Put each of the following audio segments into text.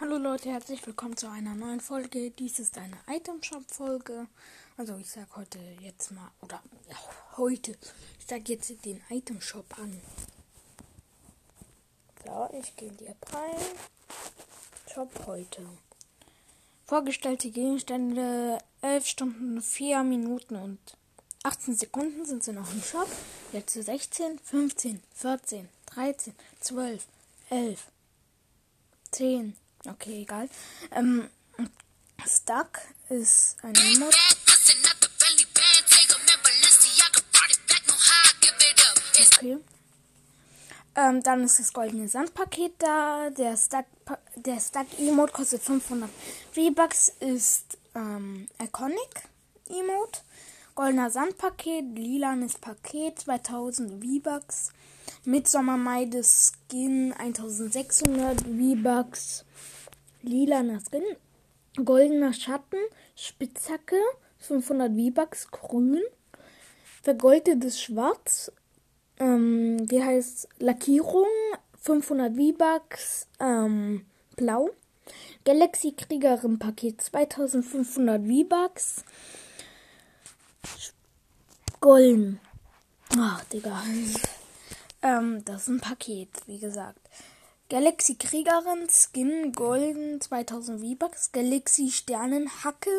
Hallo Leute, herzlich willkommen zu einer neuen Folge. Dies ist eine Item Shop Folge. Also ich sag heute jetzt mal oder ja, heute. Ich sag jetzt den Item Shop an. So, ich gehe in die App rein. Shop heute. Vorgestellte Gegenstände 11 Stunden, 4 Minuten und 18 Sekunden sind sie noch im Shop. Jetzt 16, 15, 14, 13, 12, 11, 10, Okay, egal. Ähm, Stuck ist ein Emote. Okay. Ähm, dann ist das goldene Sandpaket da. Der Stuck, der Stuck Emote kostet 500 V-Bucks, ist ähm, Iconic Emote. Goldener Sandpaket, lilanes Paket, 2000 V-Bucks. Midsommer Meide Skin, 1600 V-Bucks. Lilaner Skin. Goldener Schatten, Spitzhacke, 500 V-Bucks, grün. Vergoldetes Schwarz, ähm, wie heißt Lackierung, 500 V-Bucks, ähm, blau. Galaxy Kriegerin Paket 2500 V-Bucks. Golden. Ach, Digga. Ähm, das ist ein Paket, wie gesagt. Galaxy Kriegerin Skin Golden 2000 V-Bucks. Galaxy Sternenhacke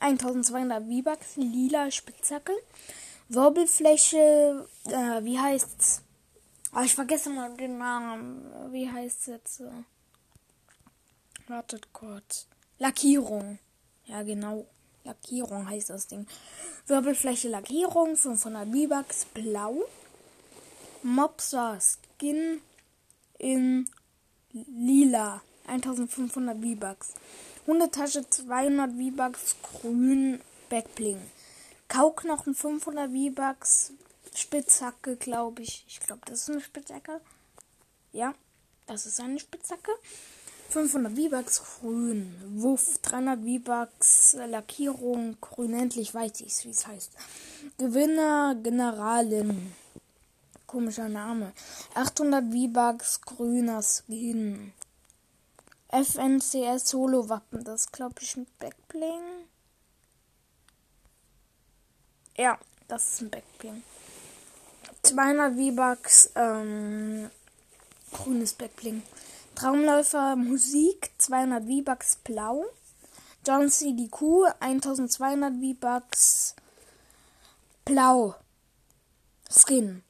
1200 V-Bucks. Lila Spitzhacke. Wirbelfläche, äh, wie heißt's? Oh, ich vergesse mal den Namen. Wie heißt's jetzt? Wartet kurz. Lackierung. Ja, genau. Lackierung heißt das Ding. Wirbelfläche Lackierung, 500 V-Bucks, blau. Mopsa Skin in lila, 1500 V-Bucks. Hundetasche 200 V-Bucks, grün, Backbling. Kauknochen 500 V-Bucks, Spitzhacke, glaube ich. Ich glaube, das ist eine Spitzhacke. Ja, das ist eine Spitzhacke. 500 V-Bucks grün. Wuff 300 V-Bucks Lackierung grün. Endlich weiß ich, wie es heißt. Gewinner Generalin. Komischer Name. 800 V-Bucks grüner Skin. FNCS Solo Wappen. Das glaube ich mit Backbling. Ja, das ist ein Backbling. 200 V-Bucks ähm, grünes Backbling. Traumläufer Musik 200 V-Bucks blau. John C. die Kuh 1200 V-Bucks blau. Skin.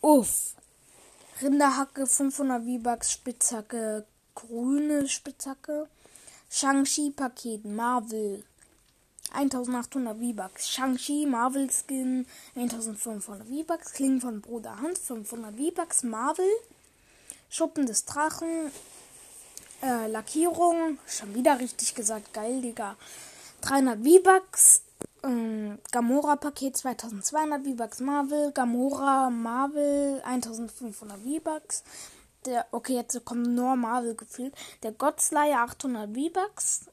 Uff. Rinderhacke 500 V-Bucks Spitzhacke grüne Spitzhacke. Shang-Chi Paket Marvel 1800 V-Bucks. Shang-Chi Marvel Skin 1500 V-Bucks. Klingen von Bruder Hand 500 V-Bucks. Marvel Schuppen des Drachen. Äh, Lackierung. Schon wieder richtig gesagt. Geil, Digga. 300 V-Bucks. Ähm, Gamora Paket 2200 V-Bucks Marvel. Gamora Marvel 1500 V-Bucks. Der, okay, jetzt kommt nur Marvel gefühlt. Der Godslayer 800 V-Bucks.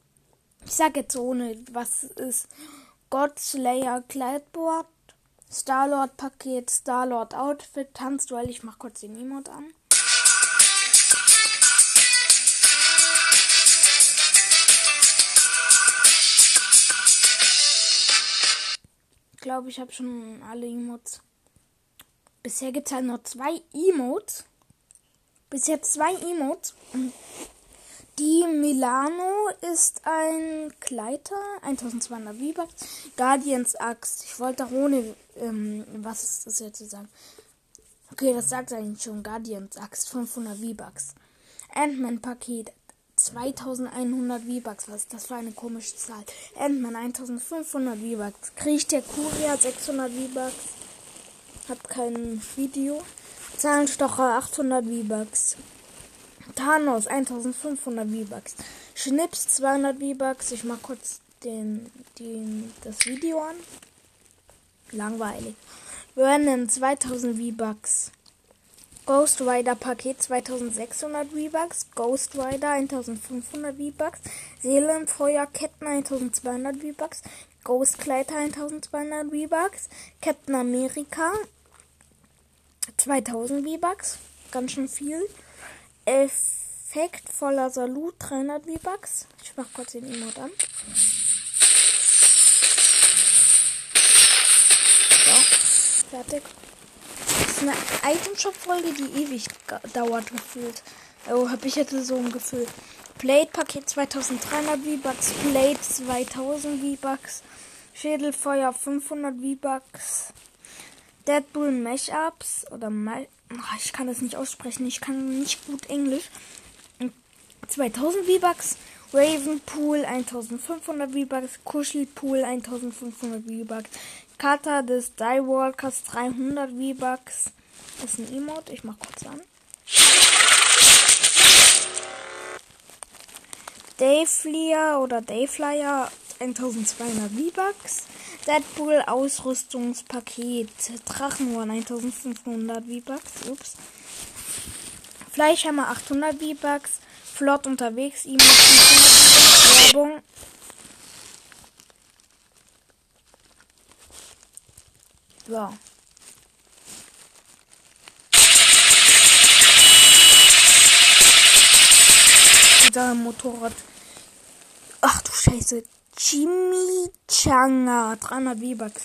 Ich sag jetzt ohne, was ist. Godslayer Kleidboard. Starlord Paket, Starlord Outfit, Tanzduell. Ich mach kurz den Emote an. Glaube, ich habe schon alle Emotes. Bisher gibt es halt noch zwei Emotes. Bisher zwei Emotes. Die Milano ist ein Gleiter, 1200 V-Bucks. Guardians Axt. Ich wollte auch ohne, ähm, was ist das jetzt zu sagen? Okay, das sagt eigentlich schon. Guardians Axt, 500 V-Bucks. Ant-Man Paket, 2100 V-Bucks. Was das für eine komische Zahl? Endman 1500 V-Bucks. Kriegt der Kurier 600 V-Bucks. Hab kein Video. Zahlenstocher 800 V-Bucks. Thanos 1500 V-Bucks. Schnips 200 V-Bucks. Ich mach kurz den, den, das Video an. Langweilig. Vernon 2000 V-Bucks. Ghost Rider Paket 2600 V-Bucks, Ghost Rider 1500 V-Bucks, Seelenfeuer Ketten 1200 V-Bucks, Ghost Kleider 1200 V-Bucks, Captain America 2000 V-Bucks, ganz schön viel. Effekt voller Salut 300 V-Bucks. Ich mach kurz den Emote an. So, fertig. Ist eine Itemshop-Folge, die ewig dauert gefühlt. Oh, hab ich jetzt so ein Gefühl. Plate-Paket 2300 V-Bucks, Plate 2000 V-Bucks, Schädelfeuer 500 V-Bucks, Deadpool Mashups oder Ma ich kann das nicht aussprechen, ich kann nicht gut Englisch. 2000 V-Bucks, Ravenpool 1500 V-Bucks, Kuschelpool 1500 V-Bucks, Kata des Diewalkers 300 V-Bucks. Das ist ein Emote, ich mach kurz an. Dayflyer oder Dayflyer 1200 V-Bucks. Deadpool Ausrüstungspaket Drachenhorn 1500 V-Bucks. Ups. Fleischhammer 800 V-Bucks. Flott unterwegs, E-Mail 500 Werbung. So. Dieser Motorrad. Ach du Scheiße. Chimichanga. 300 V-Bucks.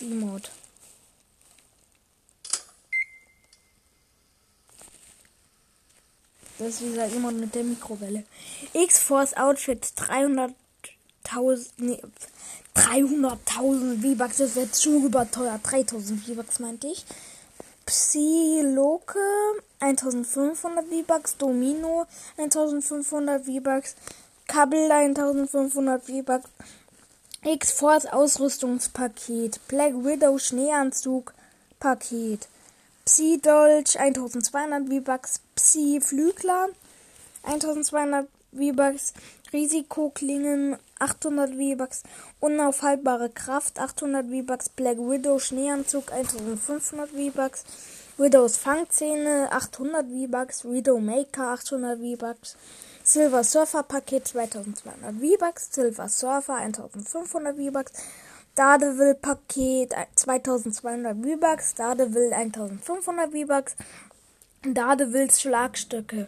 Das ist dieser Emote mit der Mikrowelle. X-Force Outfit 300.000 nee, 300.000 V-Bucks. Das wird zu überteuert. 3000 V-Bucks meinte ich. Psyloke 1500 V-Bucks. Domino 1500 V-Bucks. Kabel 1500 V-Bucks. X-Force Ausrüstungspaket. Black Widow Schneeanzug Paket. Psi-Dolch 1200 V-Bucks, Psi-Flügler 1200 V-Bucks, Risikoklingen 800 V-Bucks, unaufhaltbare Kraft 800 V-Bucks, Black Widow Schneeanzug 1500 V-Bucks, Widows Fangzähne 800 V-Bucks, Widow Maker 800 V-Bucks, Silver Surfer Paket 2200 V-Bucks, Silver Surfer 1500 V-Bucks, Daredevil Paket 2200 V-Bucks, Daredevil 1500 V-Bucks, Daredevils Schlagstöcke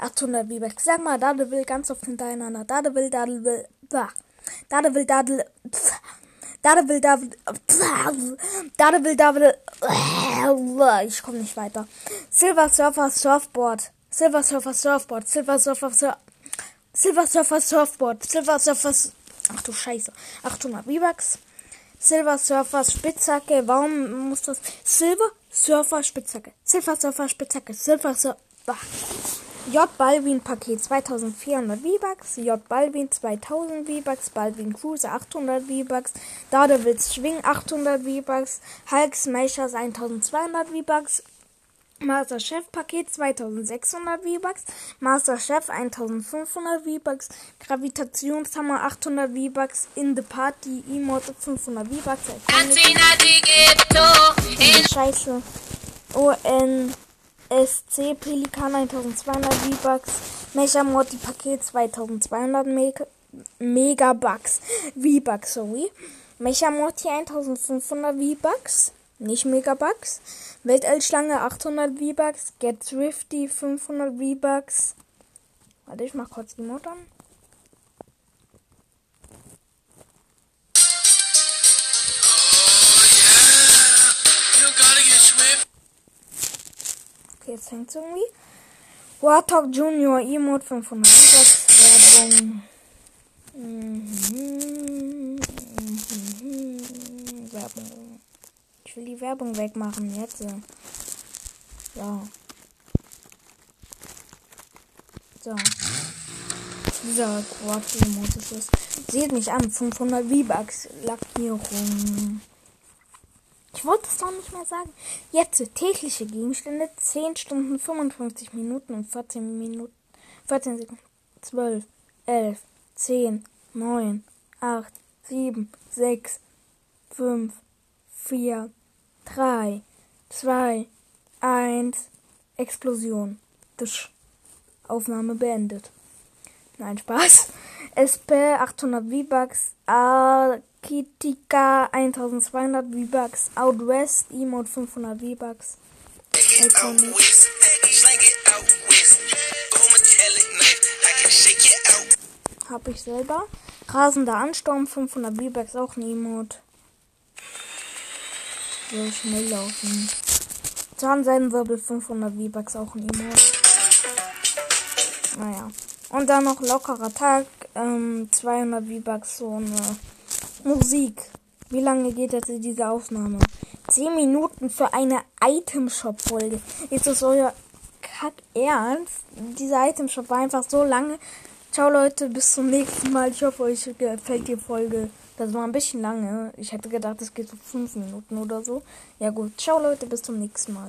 800 V-Bucks. Sag mal Daredevil ganz oft hintereinander. Daredevil, Daredevil, bah. Daredevil, Daredevil, Daredevil, Daredevil, Daredevil, Daredevil, ich komme nicht weiter. Silver Surfer Surfboard, Silver Surfer Surfboard, Silver Surfer Surf, Silver Surfer Surfboard, Silver Surfer, ach du Scheiße, 800 V-Bucks. Silver Surfer Spitzhacke. Warum muss das? Silver Surfer Spitzhacke. Silver Surfer Spitzhacke. Silver Surfer. J Balvin Paket 2400 V-Bucks. J Balvin 2000 V-Bucks. Balvin Cruiser 800 V-Bucks. Daredevils Schwing 800 V-Bucks. Hulk Smashers 1200 V-Bucks. Master Chef Paket 2600 V-Bucks, Master Chef 1500 V-Bucks, Gravitationshammer 800 V-Bucks, In the Party Emote 500 V-Bucks, Scheiße, ONSC Pelikan 1200 V-Bucks, Mecha Morty Paket 2200 Meg Megabucks, V-Bucks, sorry, Mecha Morty 1500 V-Bucks, nicht Megabucks. Weltallschlange 800 V-Bucks. Get Thrifty 500 V-Bucks. Warte, ich mach kurz die Mutter. Okay, jetzt hängt's irgendwie. Warthog Junior Emote 500 V-Bucks. Werbung. Mhm. Mhm. Werbung. Ich will die Werbung wegmachen jetzt. So. So. Dieser Quad-Modus ist. Seht mich an, 500 V-Bucks Lackierung. Ich wollte es doch nicht mehr sagen. Jetzt tägliche Gegenstände 10 Stunden 55 Minuten und 14 Minuten 14 Sekunden 12 11 10 9 8 7 6 5 4 3 2 1 Explosion. Dusch. Aufnahme beendet. Nein, Spaß. SP 800 V-Bucks, Arkitika 1200 V-Bucks, Out West Emote 500 V-Bucks. Habe ich selber. Rasender Ansturm, 500 V-Bucks, auch ein Emote. So schnell laufen. Zahnseitenwirbel, 500 V-Bucks, auch ein Emote. Naja. Und dann noch lockerer Tag, ähm, 200 V-Bucks, so eine Musik. Wie lange geht jetzt diese Aufnahme? 10 Minuten für eine Item-Shop-Folge. Ist das euer Kack Ernst? Dieser Item-Shop war einfach so lange. Ciao Leute, bis zum nächsten Mal. Ich hoffe, euch gefällt die Folge. Das war ein bisschen lange. Ich hätte gedacht, es geht so 5 Minuten oder so. Ja gut, ciao Leute, bis zum nächsten Mal.